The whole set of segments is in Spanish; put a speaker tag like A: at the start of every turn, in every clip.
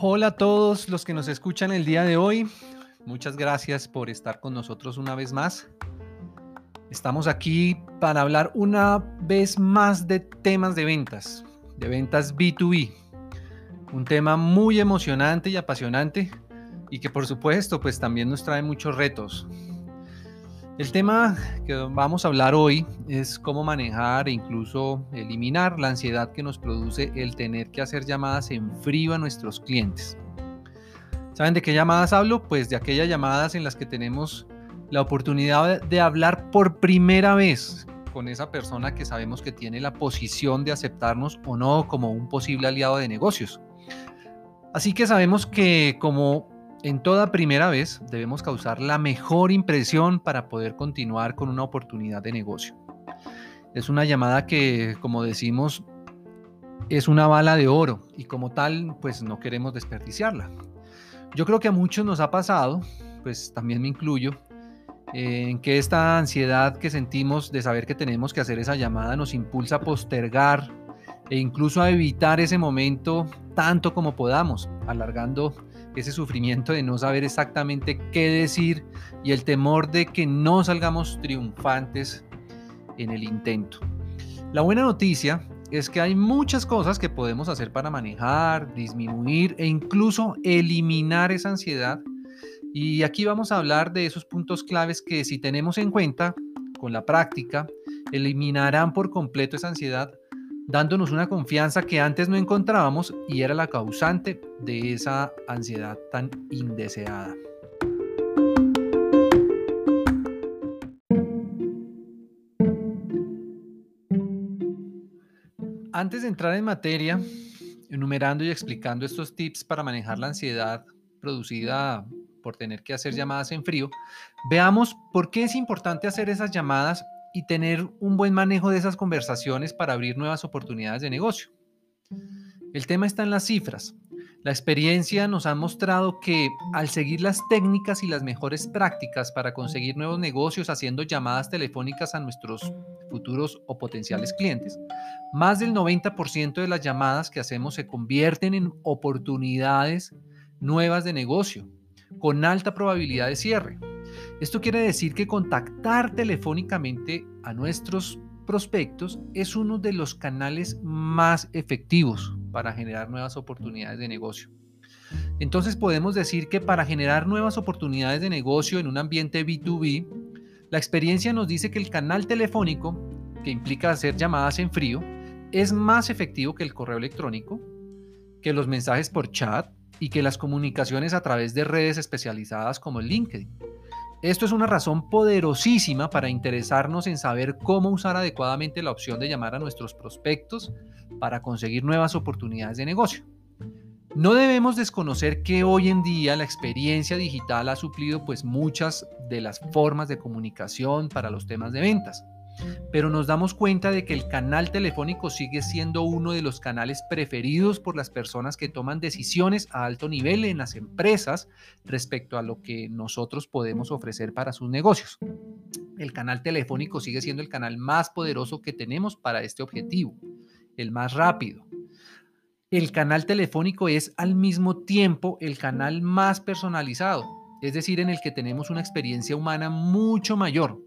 A: Hola a todos los que nos escuchan el día de hoy. Muchas gracias por estar con nosotros una vez más. Estamos aquí para hablar una vez más de temas de ventas, de ventas B2B. Un tema muy emocionante y apasionante y que por supuesto pues también nos trae muchos retos. El tema que vamos a hablar hoy es cómo manejar e incluso eliminar la ansiedad que nos produce el tener que hacer llamadas en frío a nuestros clientes. ¿Saben de qué llamadas hablo? Pues de aquellas llamadas en las que tenemos la oportunidad de hablar por primera vez con esa persona que sabemos que tiene la posición de aceptarnos o no como un posible aliado de negocios. Así que sabemos que como en toda primera vez debemos causar la mejor impresión para poder continuar con una oportunidad de negocio. Es una llamada que, como decimos, es una bala de oro y como tal, pues no queremos desperdiciarla. Yo creo que a muchos nos ha pasado, pues también me incluyo, en que esta ansiedad que sentimos de saber que tenemos que hacer esa llamada nos impulsa a postergar e incluso a evitar ese momento tanto como podamos, alargando ese sufrimiento de no saber exactamente qué decir y el temor de que no salgamos triunfantes en el intento. La buena noticia es que hay muchas cosas que podemos hacer para manejar, disminuir e incluso eliminar esa ansiedad. Y aquí vamos a hablar de esos puntos claves que si tenemos en cuenta con la práctica, eliminarán por completo esa ansiedad dándonos una confianza que antes no encontrábamos y era la causante de esa ansiedad tan indeseada. Antes de entrar en materia, enumerando y explicando estos tips para manejar la ansiedad producida por tener que hacer llamadas en frío, veamos por qué es importante hacer esas llamadas y tener un buen manejo de esas conversaciones para abrir nuevas oportunidades de negocio. El tema está en las cifras. La experiencia nos ha mostrado que al seguir las técnicas y las mejores prácticas para conseguir nuevos negocios haciendo llamadas telefónicas a nuestros futuros o potenciales clientes, más del 90% de las llamadas que hacemos se convierten en oportunidades nuevas de negocio, con alta probabilidad de cierre. Esto quiere decir que contactar telefónicamente a nuestros prospectos es uno de los canales más efectivos para generar nuevas oportunidades de negocio. Entonces podemos decir que para generar nuevas oportunidades de negocio en un ambiente B2B, la experiencia nos dice que el canal telefónico, que implica hacer llamadas en frío, es más efectivo que el correo electrónico, que los mensajes por chat y que las comunicaciones a través de redes especializadas como el LinkedIn. Esto es una razón poderosísima para interesarnos en saber cómo usar adecuadamente la opción de llamar a nuestros prospectos para conseguir nuevas oportunidades de negocio. No debemos desconocer que hoy en día la experiencia digital ha suplido pues muchas de las formas de comunicación para los temas de ventas pero nos damos cuenta de que el canal telefónico sigue siendo uno de los canales preferidos por las personas que toman decisiones a alto nivel en las empresas respecto a lo que nosotros podemos ofrecer para sus negocios. El canal telefónico sigue siendo el canal más poderoso que tenemos para este objetivo, el más rápido. El canal telefónico es al mismo tiempo el canal más personalizado, es decir, en el que tenemos una experiencia humana mucho mayor.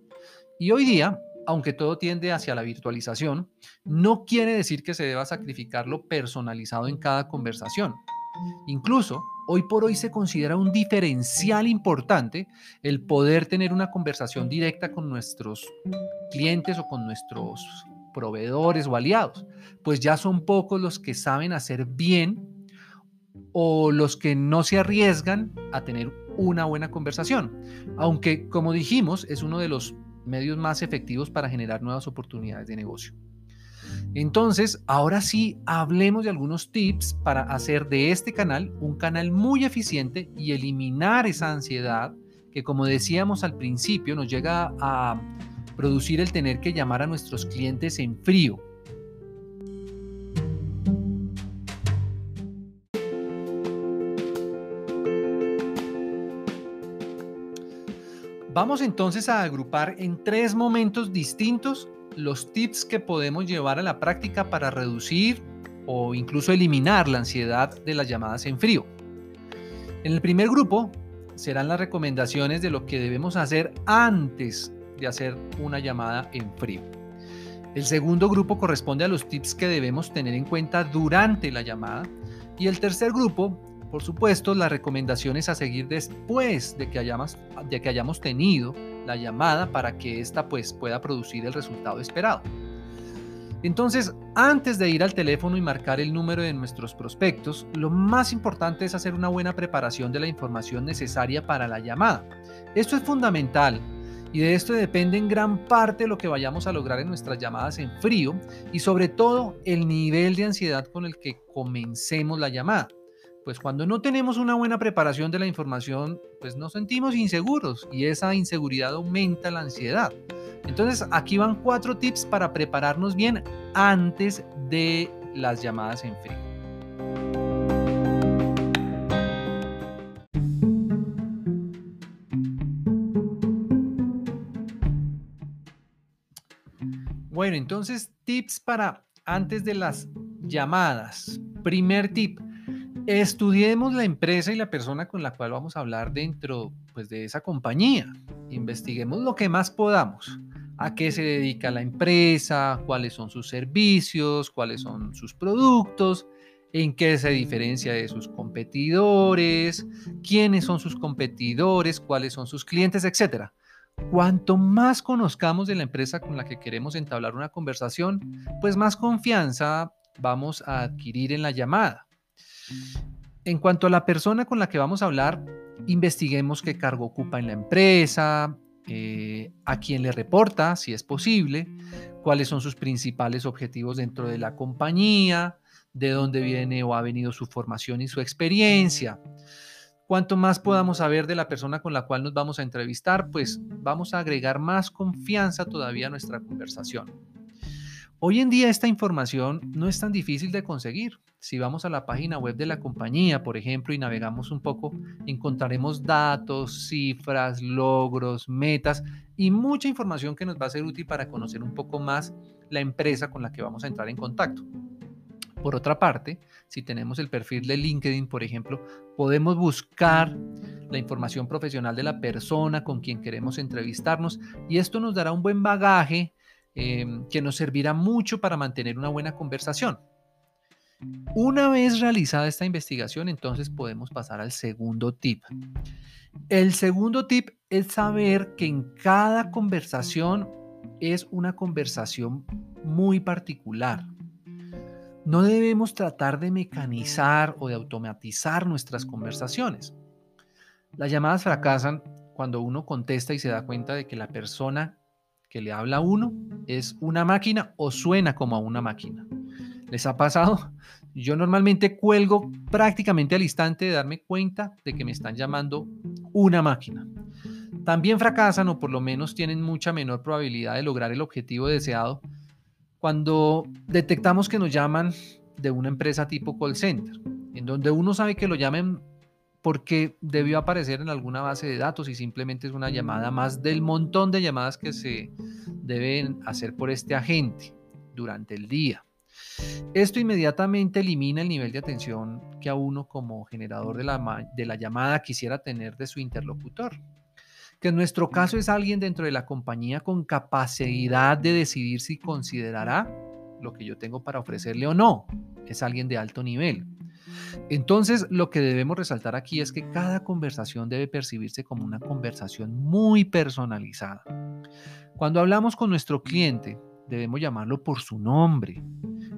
A: Y hoy día aunque todo tiende hacia la virtualización, no quiere decir que se deba sacrificar lo personalizado en cada conversación. Incluso, hoy por hoy se considera un diferencial importante el poder tener una conversación directa con nuestros clientes o con nuestros proveedores o aliados, pues ya son pocos los que saben hacer bien o los que no se arriesgan a tener una buena conversación. Aunque, como dijimos, es uno de los medios más efectivos para generar nuevas oportunidades de negocio. Entonces, ahora sí, hablemos de algunos tips para hacer de este canal un canal muy eficiente y eliminar esa ansiedad que, como decíamos al principio, nos llega a producir el tener que llamar a nuestros clientes en frío Vamos entonces a agrupar en tres momentos distintos los tips que podemos llevar a la práctica para reducir o incluso eliminar la ansiedad de las llamadas en frío. En el primer grupo serán las recomendaciones de lo que debemos hacer antes de hacer una llamada en frío. El segundo grupo corresponde a los tips que debemos tener en cuenta durante la llamada. Y el tercer grupo, por supuesto, las recomendaciones a seguir después de que hayamos, de que hayamos tenido la llamada para que ésta pues, pueda producir el resultado esperado. Entonces, antes de ir al teléfono y marcar el número de nuestros prospectos, lo más importante es hacer una buena preparación de la información necesaria para la llamada. Esto es fundamental y de esto depende en gran parte lo que vayamos a lograr en nuestras llamadas en frío y sobre todo el nivel de ansiedad con el que comencemos la llamada. Pues cuando no tenemos una buena preparación de la información, pues nos sentimos inseguros y esa inseguridad aumenta la ansiedad. Entonces aquí van cuatro tips para prepararnos bien antes de las llamadas en frío. Bueno, entonces tips para antes de las llamadas. Primer tip, estudiemos la empresa y la persona con la cual vamos a hablar dentro pues, de esa compañía. Investiguemos lo que más podamos. A qué se dedica la empresa, cuáles son sus servicios, cuáles son sus productos, en qué se diferencia de sus competidores, quiénes son sus competidores, cuáles son sus clientes, etcétera. Cuanto más conozcamos de la empresa con la que queremos entablar una conversación, pues más confianza vamos a adquirir en la llamada. En cuanto a la persona con la que vamos a hablar, investiguemos qué cargo ocupa en la empresa, eh, a quién le reporta, si es posible, cuáles son sus principales objetivos dentro de la compañía, de dónde viene o ha venido su formación y su experiencia. Cuanto más podamos saber de la persona con la cual nos vamos a entrevistar, pues vamos a agregar más confianza todavía a nuestra conversación. Hoy en día esta información no es tan difícil de conseguir. Si vamos a la página web de la compañía, por ejemplo, y navegamos un poco, encontraremos datos, cifras, logros, metas y mucha información que nos va a ser útil para conocer un poco más la empresa con la que vamos a entrar en contacto. Por otra parte, si tenemos el perfil de LinkedIn, por ejemplo, podemos buscar la información profesional de la persona con quien queremos entrevistarnos y esto nos dará un buen bagaje em, que nos servirá mucho para mantener una buena conversación. Una vez realizada esta investigación, entonces podemos pasar al segundo tip. El segundo tip es saber que en cada conversación es una conversación muy particular. No debemos tratar de mecanizar o de automatizar nuestras conversaciones. Las llamadas fracasan cuando uno contesta y se da cuenta de que la persona que le habla a uno es una máquina o suena como a una máquina. ¿Les ha pasado? Yo normalmente cuelgo prácticamente al instante de darme cuenta de que me están llamando una máquina. También fracasan o por lo menos tienen mucha menor probabilidad de lograr el objetivo deseado cuando detectamos que nos llaman de una empresa tipo call center, en donde uno sabe que lo llamen porque debió aparecer en alguna base de datos y simplemente es una llamada más del montón de llamadas que se deben hacer por este agente durante el día. Esto inmediatamente elimina el nivel de atención que a uno como generador de la, de la llamada quisiera tener de su interlocutor que en nuestro caso es alguien dentro de la compañía con capacidad de decidir si considerará lo que yo tengo para ofrecerle o no. Es alguien de alto nivel. Entonces, lo que debemos resaltar aquí es que cada conversación debe percibirse como una conversación muy personalizada. Cuando hablamos con nuestro cliente, debemos llamarlo por su nombre,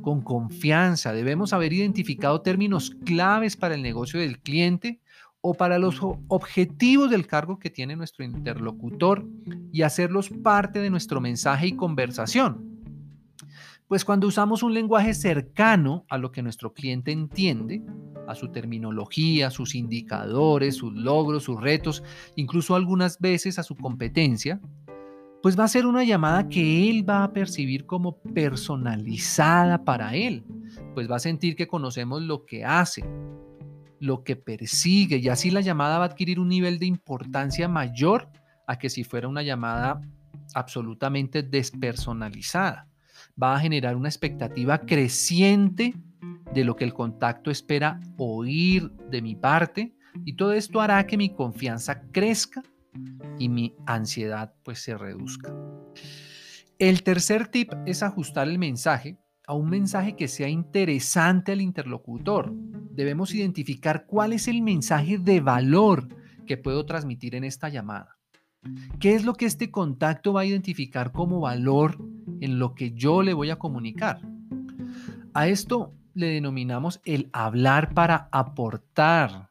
A: con confianza. Debemos haber identificado términos claves para el negocio del cliente o para los objetivos del cargo que tiene nuestro interlocutor y hacerlos parte de nuestro mensaje y conversación. Pues cuando usamos un lenguaje cercano a lo que nuestro cliente entiende, a su terminología, sus indicadores, sus logros, sus retos, incluso algunas veces a su competencia, pues va a ser una llamada que él va a percibir como personalizada para él, pues va a sentir que conocemos lo que hace, lo que persigue y así la llamada va a adquirir un nivel de importancia mayor a que si fuera una llamada absolutamente despersonalizada. Va a generar una expectativa creciente de lo que el contacto espera oír de mi parte y todo esto hará que mi confianza crezca y mi ansiedad pues se reduzca. El tercer tip es ajustar el mensaje a un mensaje que sea interesante al interlocutor. Debemos identificar cuál es el mensaje de valor que puedo transmitir en esta llamada. ¿Qué es lo que este contacto va a identificar como valor en lo que yo le voy a comunicar? A esto le denominamos el hablar para aportar,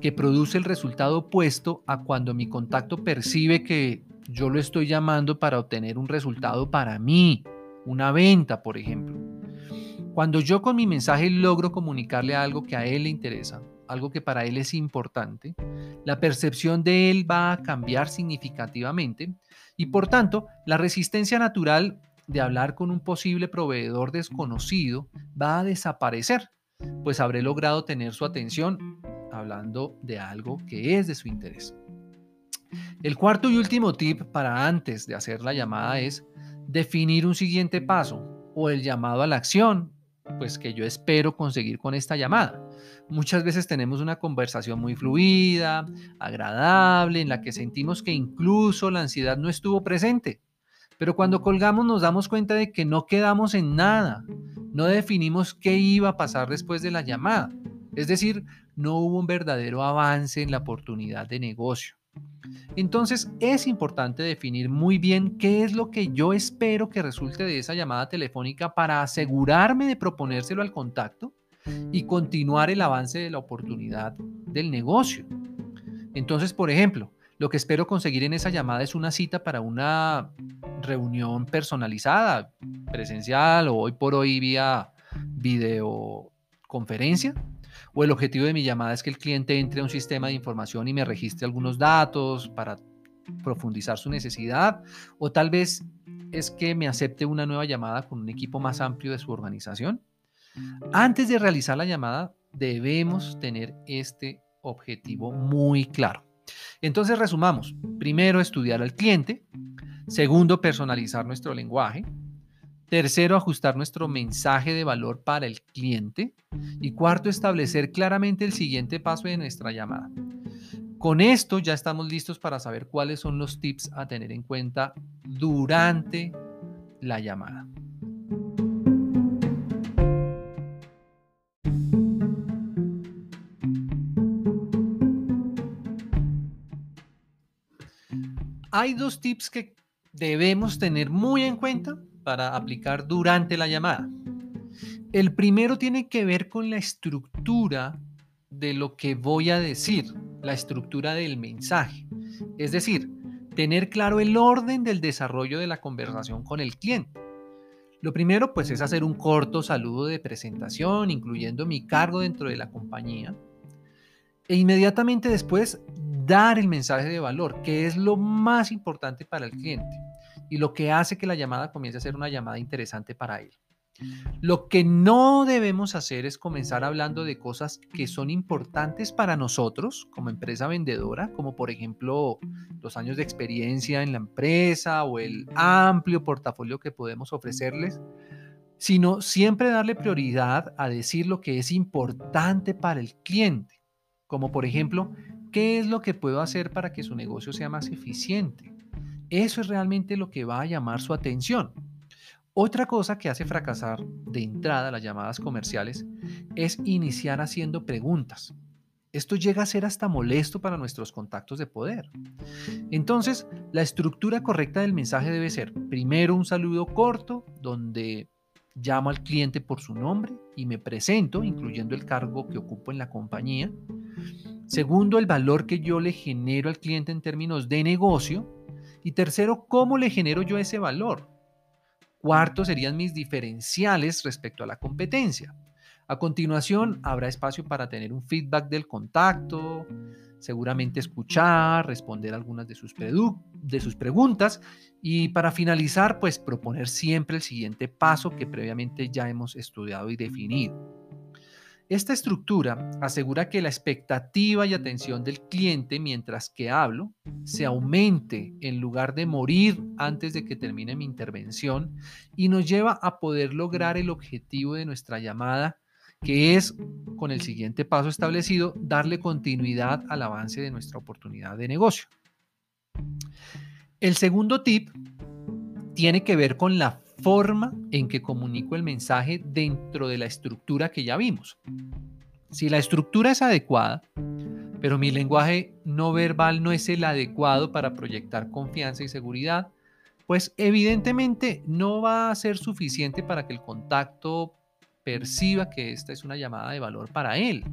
A: que produce el resultado opuesto a cuando mi contacto percibe que yo lo estoy llamando para obtener un resultado para mí, una venta, por ejemplo. Cuando yo con mi mensaje logro comunicarle algo que a él le interesa, algo que para él es importante, la percepción de él va a cambiar significativamente y por tanto la resistencia natural de hablar con un posible proveedor desconocido va a desaparecer, pues habré logrado tener su atención hablando de algo que es de su interés. El cuarto y último tip para antes de hacer la llamada es definir un siguiente paso o el llamado a la acción, pues que yo espero conseguir con esta llamada. Muchas veces tenemos una conversación muy fluida, agradable, en la que sentimos que incluso la ansiedad no estuvo presente. Pero cuando colgamos nos damos cuenta de que no quedamos en nada, no definimos qué iba a pasar después de la llamada. Es decir, no hubo un verdadero avance en la oportunidad de negocio. Entonces es importante definir muy bien qué es lo que yo espero que resulte de esa llamada telefónica para asegurarme de proponérselo al contacto y continuar el avance de la oportunidad del negocio. Entonces, por ejemplo, lo que espero conseguir en esa llamada es una cita para una reunión personalizada, presencial o hoy por hoy vía videoconferencia o el objetivo de mi llamada es que el cliente entre a un sistema de información y me registre algunos datos para profundizar su necesidad, o tal vez es que me acepte una nueva llamada con un equipo más amplio de su organización. Antes de realizar la llamada, debemos tener este objetivo muy claro. Entonces, resumamos. Primero, estudiar al cliente. Segundo, personalizar nuestro lenguaje. Tercero, ajustar nuestro mensaje de valor para el cliente. Y cuarto, establecer claramente el siguiente paso de nuestra llamada. Con esto ya estamos listos para saber cuáles son los tips a tener en cuenta durante la llamada. Hay dos tips que debemos tener muy en cuenta para aplicar durante la llamada. El primero tiene que ver con la estructura de lo que voy a decir, la estructura del mensaje. Es decir, tener claro el orden del desarrollo de la conversación con el cliente. Lo primero pues es hacer un corto saludo de presentación, incluyendo mi cargo dentro de la compañía. E inmediatamente después dar el mensaje de valor, que es lo más importante para el cliente y lo que hace que la llamada comience a ser una llamada interesante para él. Lo que no debemos hacer es comenzar hablando de cosas que son importantes para nosotros como empresa vendedora, como por ejemplo los años de experiencia en la empresa o el amplio portafolio que podemos ofrecerles, sino siempre darle prioridad a decir lo que es importante para el cliente, como por ejemplo, ¿qué es lo que puedo hacer para que su negocio sea más eficiente? Eso es realmente lo que va a llamar su atención. Otra cosa que hace fracasar de entrada las llamadas comerciales es iniciar haciendo preguntas. Esto llega a ser hasta molesto para nuestros contactos de poder. Entonces, la estructura correcta del mensaje debe ser primero un saludo corto donde llamo al cliente por su nombre y me presento, incluyendo el cargo que ocupo en la compañía. Segundo, el valor que yo le genero al cliente en términos de negocio. Y tercero, ¿cómo le genero yo ese valor? Cuarto serían mis diferenciales respecto a la competencia. A continuación, habrá espacio para tener un feedback del contacto, seguramente escuchar, responder algunas de sus, de sus preguntas y para finalizar, pues proponer siempre el siguiente paso que previamente ya hemos estudiado y definido. Esta estructura asegura que la expectativa y atención del cliente mientras que hablo se aumente en lugar de morir antes de que termine mi intervención y nos lleva a poder lograr el objetivo de nuestra llamada, que es, con el siguiente paso establecido, darle continuidad al avance de nuestra oportunidad de negocio. El segundo tip tiene que ver con la forma en que comunico el mensaje dentro de la estructura que ya vimos. Si la estructura es adecuada, pero mi lenguaje no verbal no es el adecuado para proyectar confianza y seguridad, pues evidentemente no va a ser suficiente para que el contacto perciba que esta es una llamada de valor para él.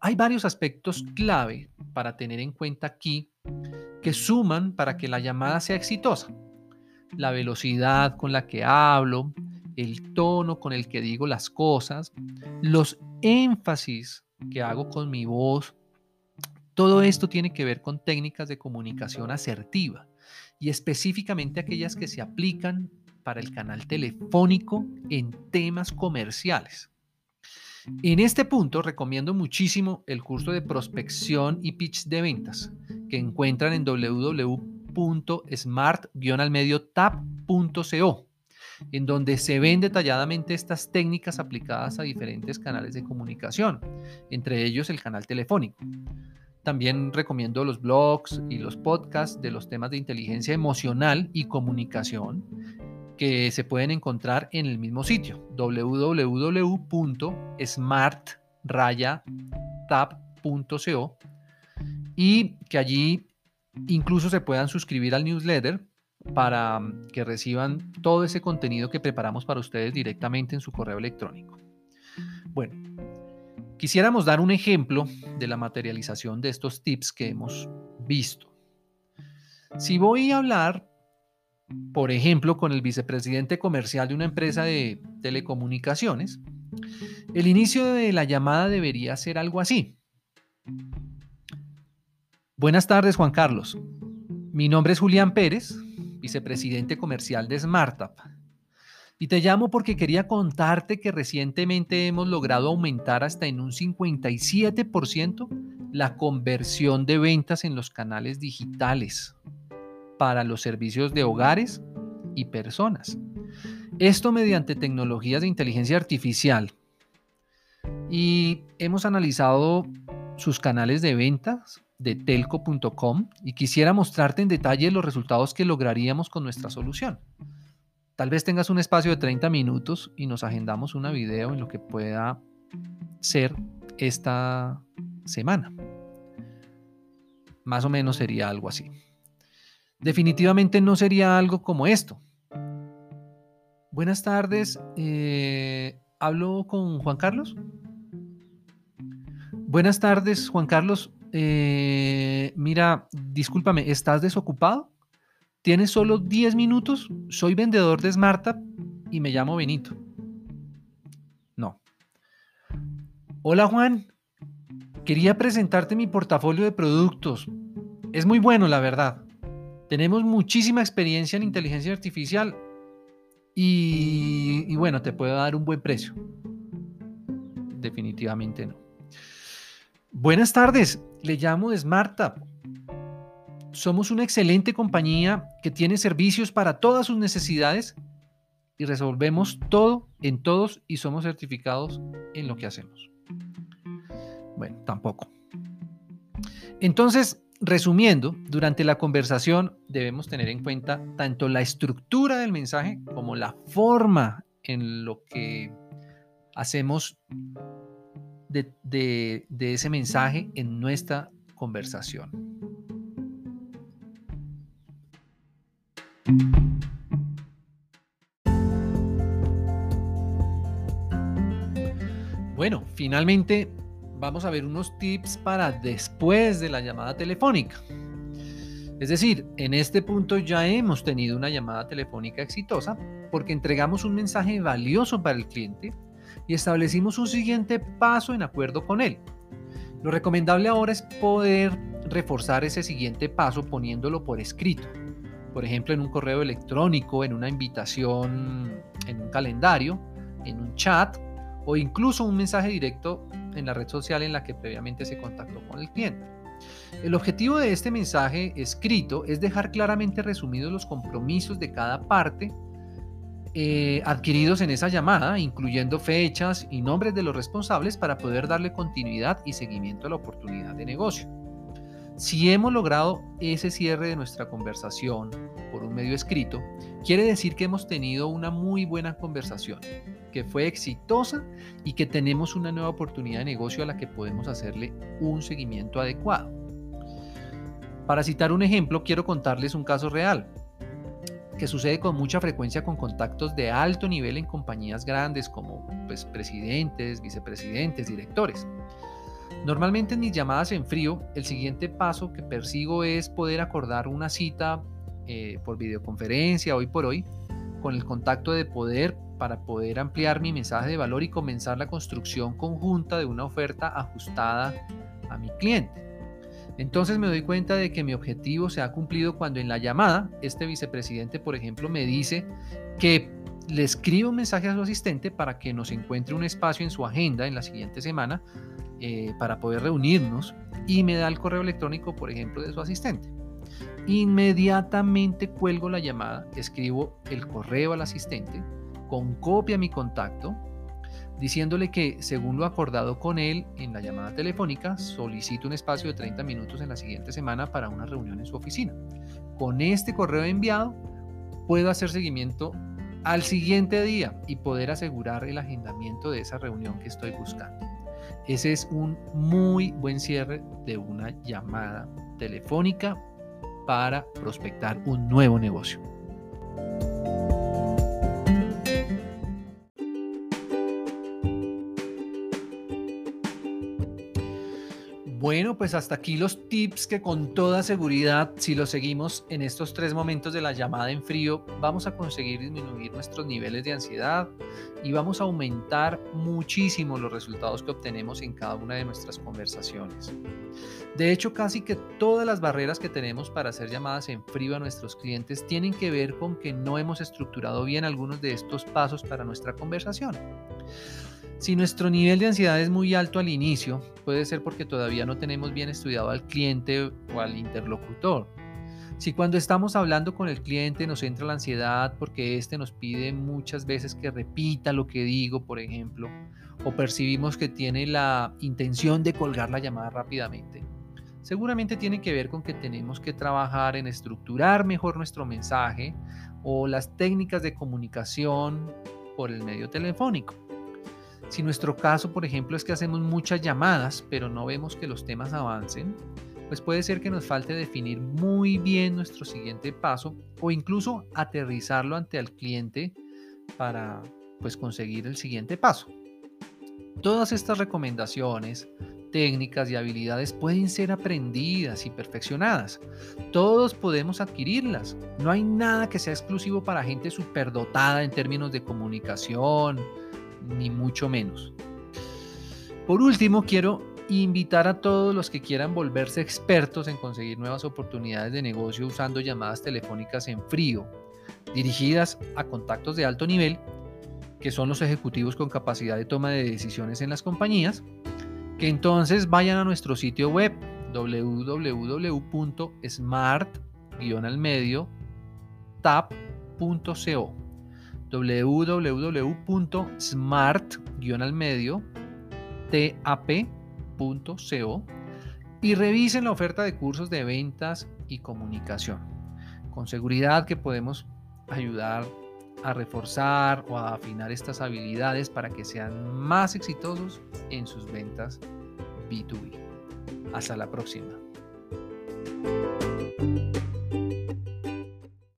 A: Hay varios aspectos clave para tener en cuenta aquí que suman para que la llamada sea exitosa la velocidad con la que hablo, el tono con el que digo las cosas, los énfasis que hago con mi voz. Todo esto tiene que ver con técnicas de comunicación asertiva y específicamente aquellas que se aplican para el canal telefónico en temas comerciales. En este punto recomiendo muchísimo el curso de prospección y pitch de ventas que encuentran en www www.smart-tap.co, en donde se ven detalladamente estas técnicas aplicadas a diferentes canales de comunicación, entre ellos el canal telefónico. También recomiendo los blogs y los podcasts de los temas de inteligencia emocional y comunicación que se pueden encontrar en el mismo sitio www.smart-tap.co y que allí incluso se puedan suscribir al newsletter para mm, que reciban todo ese contenido que preparamos para ustedes directamente en su correo electrónico. Bueno, quisiéramos dar un ejemplo de la materialización de estos tips que hemos visto. Si voy a hablar, por ejemplo, con el vicepresidente comercial de una empresa de telecomunicaciones, el inicio de la llamada debería ser algo así. Buenas tardes, Juan Carlos. Mi nombre es Julián Pérez, vicepresidente comercial de SmartUp. Y te llamo porque quería contarte que recientemente hemos logrado aumentar hasta en un 57% la conversión de ventas en los canales digitales para los servicios de hogares y personas. Esto mediante tecnologías de inteligencia artificial. Y hemos analizado sus canales de ventas de telco.com y quisiera mostrarte en detalle los resultados que lograríamos con nuestra solución. Tal vez tengas un espacio de 30 minutos y nos agendamos una video en lo que pueda ser esta semana. Más o menos sería algo así. Definitivamente no sería algo como esto. Buenas tardes, eh, ¿hablo con Juan Carlos? Buenas tardes, Juan Carlos. Eh, mira, discúlpame, ¿estás desocupado? ¿Tienes solo 10 minutos? Soy vendedor de SmartUp y me llamo Benito. No. Hola Juan, quería presentarte mi portafolio de productos. Es muy bueno, la verdad. Tenemos muchísima experiencia en inteligencia artificial y bueno, te puedo dar un buen precio. Definitivamente no. Buenas tardes, le llamo de SmartUp. Somos una excelente compañía que tiene servicios para todas sus necesidades y resolvemos todo en todos y somos certificados en lo que hacemos. Bueno, tampoco. Entonces, resumiendo, durante la conversación debemos tener en cuenta tanto la estructura del mensaje como la forma en lo que hacemos de, ese mensaje en nuestra conversación. Bueno, finalmente vamos a ver unos tips para después de la llamada telefónica. Es decir, en este punto ya hemos tenido una llamada telefónica exitosa porque entregamos un mensaje valioso para el cliente y establecimos un siguiente paso en acuerdo con él. Lo recomendable ahora es poder reforzar ese siguiente paso poniéndolo por escrito. Por ejemplo, en un correo electrónico, en una invitación, en un calendario, en un chat o incluso un mensaje directo en la red social en la que previamente se contactó con el cliente. El objetivo de este mensaje escrito es dejar claramente resumidos los compromisos de cada parte eh, adquiridos en esa llamada, incluyendo fechas y nombres de los responsables para poder darle continuidad y seguimiento a la oportunidad de negocio. Si hemos logrado ese cierre de nuestra conversación por un medio escrito, quiere decir que hemos tenido una muy buena conversación, que fue exitosa y que tenemos una nueva oportunidad de negocio a la que podemos hacerle un seguimiento adecuado. Para citar un ejemplo, quiero contarles un caso real que sucede con mucha frecuencia con contactos de alto nivel en compañías grandes como pues, presidentes, vicepresidentes, directores. Normalmente en mis llamadas en frío, el siguiente paso que persigo es poder acordar una cita eh, por videoconferencia hoy por hoy con el contacto de poder para poder ampliar mi mensaje de valor y comenzar la construcción conjunta de una oferta ajustada a mi cliente. Entonces me doy cuenta de que mi objetivo se ha cumplido cuando en la llamada este vicepresidente, por ejemplo, me dice que le escribe un mensaje a su asistente para que nos encuentre un espacio en su agenda en la siguiente semana eh, para poder reunirnos y me da el correo electrónico, por ejemplo, de su asistente. Inmediatamente cuelgo la llamada, escribo el correo al asistente, con copia mi contacto, diciéndole que, según lo acordado con él en la llamada telefónica, solicito un espacio de 30 minutos en la siguiente semana para una reunión en su oficina. Con este correo enviado, puedo hacer seguimiento al siguiente día y poder asegurar el agendamiento de esa reunión que estoy buscando. Ese es un muy buen cierre de una llamada telefónica para prospectar un nuevo negocio. Bueno, pues hasta aquí los tips que con toda seguridad, si los seguimos en estos tres momentos de la llamada en frío, vamos a conseguir disminuir nuestros niveles de ansiedad y vamos a aumentar muchísimo los resultados que obtenemos en cada una de nuestras conversaciones. De hecho, casi que todas las barreras que tenemos para hacer llamadas en frío a nuestros clientes tienen que ver con que no hemos estructurado bien algunos de estos pasos para nuestra conversación. Si nuestro nivel de ansiedad es muy alto al inicio, puede ser porque todavía no tenemos bien estudiado al cliente o al interlocutor. Si cuando estamos hablando con el cliente nos entra la ansiedad porque éste nos pide muchas veces que repita lo que digo, por ejemplo, o percibimos que tiene la intención de colgar la llamada rápidamente, seguramente tiene que ver con que tenemos que trabajar en estructurar mejor nuestro mensaje o las técnicas de comunicación por el medio telefónico. Si nuestro caso, por ejemplo, es que hacemos muchas llamadas, pero no vemos que los temas avancen, pues puede ser que nos falte definir muy bien nuestro siguiente paso o incluso aterrizarlo ante el cliente para pues conseguir el siguiente paso. Todas estas recomendaciones, técnicas y habilidades pueden ser aprendidas y perfeccionadas. Todos podemos adquirirlas. No hay nada que sea exclusivo para gente superdotada en términos de comunicación, ni mucho menos. Por último, quiero invitar a todos los que quieran volverse expertos en conseguir nuevas oportunidades de negocio usando llamadas telefónicas en frío, dirigidas a contactos de alto nivel, que son los ejecutivos con capacidad de toma de decisiones en las compañías, que entonces vayan a nuestro sitio web www.smart-tap.co www.smart-tap.co y revisen la oferta de cursos de ventas y comunicación. Con seguridad que podemos ayudar a reforzar o a afinar estas habilidades para que sean más exitosos en sus ventas B2B. Hasta la próxima.